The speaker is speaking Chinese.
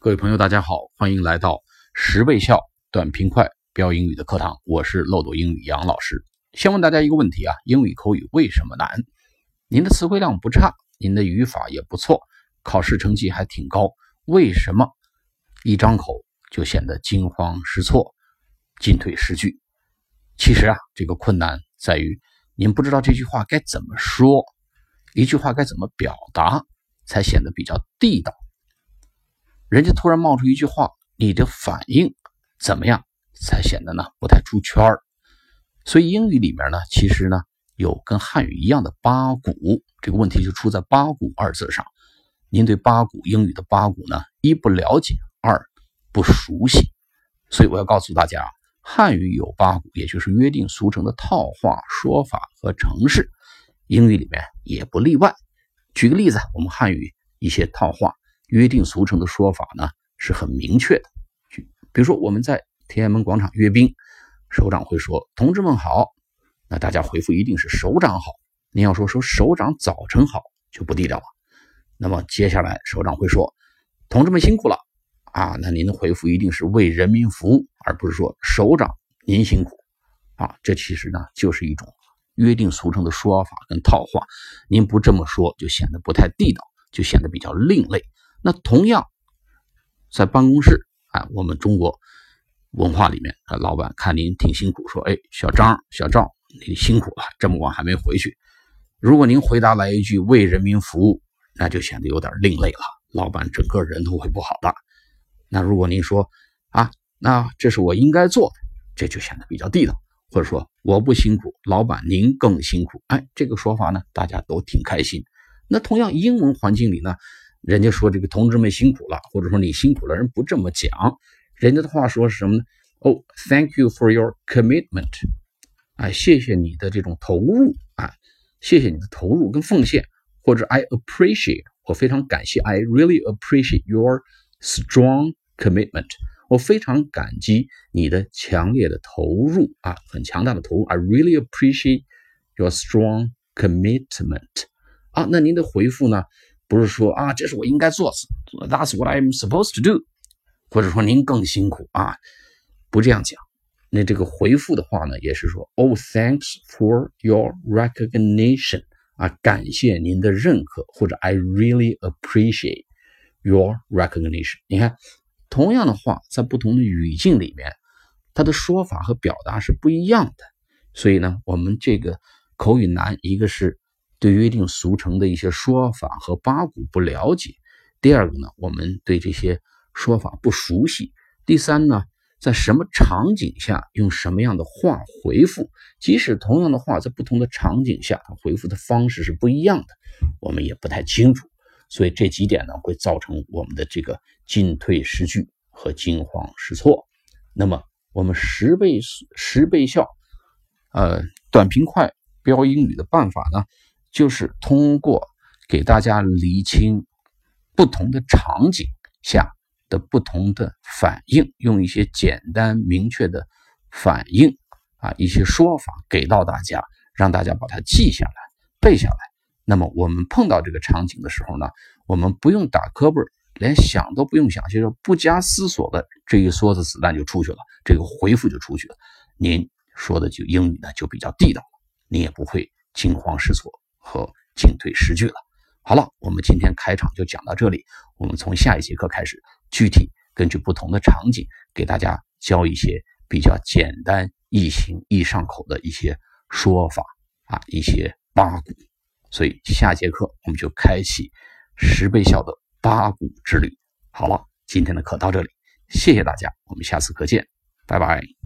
各位朋友，大家好，欢迎来到十倍效短平快标英语的课堂，我是漏斗英语杨老师。先问大家一个问题啊，英语口语为什么难？您的词汇量不差，您的语法也不错，考试成绩还挺高，为什么一张口就显得惊慌失措、进退失据？其实啊，这个困难在于您不知道这句话该怎么说，一句话该怎么表达才显得比较地道。人家突然冒出一句话，你的反应怎么样才显得呢不太出圈儿？所以英语里面呢，其实呢有跟汉语一样的八股，这个问题就出在“八股”二字上。您对八股英语的八股呢，一不了解，二不熟悉。所以我要告诉大家，汉语有八股，也就是约定俗成的套话说法和程式，英语里面也不例外。举个例子，我们汉语一些套话。约定俗成的说法呢是很明确的，比如说我们在天安门广场阅兵，首长会说：“同志们好。”那大家回复一定是“首长好”。您要说说“首长早晨好”就不地道了。那么接下来首长会说：“同志们辛苦了啊！”那您的回复一定是“为人民服务”，而不是说“首长您辛苦”啊。这其实呢就是一种约定俗成的说法跟套话。您不这么说就显得不太地道，就显得比较另类。那同样，在办公室啊，我们中国文化里面，老板看您挺辛苦，说：“哎，小张、小赵，你辛苦了，这么晚还没回去。”如果您回答来一句“为人民服务”，那就显得有点另类了，老板整个人都会不好的。那如果您说：“啊，那这是我应该做的”，这就显得比较地道。或者说：“我不辛苦，老板您更辛苦。”哎，这个说法呢，大家都挺开心。那同样，英文环境里呢？人家说这个同志们辛苦了，或者说你辛苦了，人不这么讲。人家的话说是什么呢？哦，Thank you for your commitment，啊，谢谢你的这种投入啊，谢谢你的投入跟奉献，或者 I appreciate，我非常感谢，I really appreciate your strong commitment，我非常感激你的强烈的投入啊，很强大的投入，I really appreciate your strong commitment，啊，那您的回复呢？不是说啊，这是我应该做的，That's what I'm supposed to do，或者说您更辛苦啊，不这样讲。那这个回复的话呢，也是说，Oh, thanks for your recognition，啊，感谢您的认可，或者 I really appreciate your recognition。你看，同样的话，在不同的语境里面，它的说法和表达是不一样的。所以呢，我们这个口语难，一个是。对约定俗成的一些说法和八股不了解，第二个呢，我们对这些说法不熟悉，第三呢，在什么场景下用什么样的话回复，即使同样的话，在不同的场景下，它回复的方式是不一样的，我们也不太清楚，所以这几点呢，会造成我们的这个进退失据和惊慌失措。那么，我们十倍十倍效，呃，短平快标英语的办法呢？就是通过给大家厘清不同的场景下的不同的反应，用一些简单明确的反应啊，一些说法给到大家，让大家把它记下来、背下来。那么我们碰到这个场景的时候呢，我们不用打磕巴，连想都不用想，就是不加思索的这一梭子子弹就出去了，这个回复就出去了。您说的就英语呢就比较地道，你也不会惊慌失措。和进退失据了。好了，我们今天开场就讲到这里。我们从下一节课开始，具体根据不同的场景，给大家教一些比较简单、易行、易上口的一些说法啊，一些八股。所以下节课我们就开启十倍效的八股之旅。好了，今天的课到这里，谢谢大家，我们下次课见，拜拜。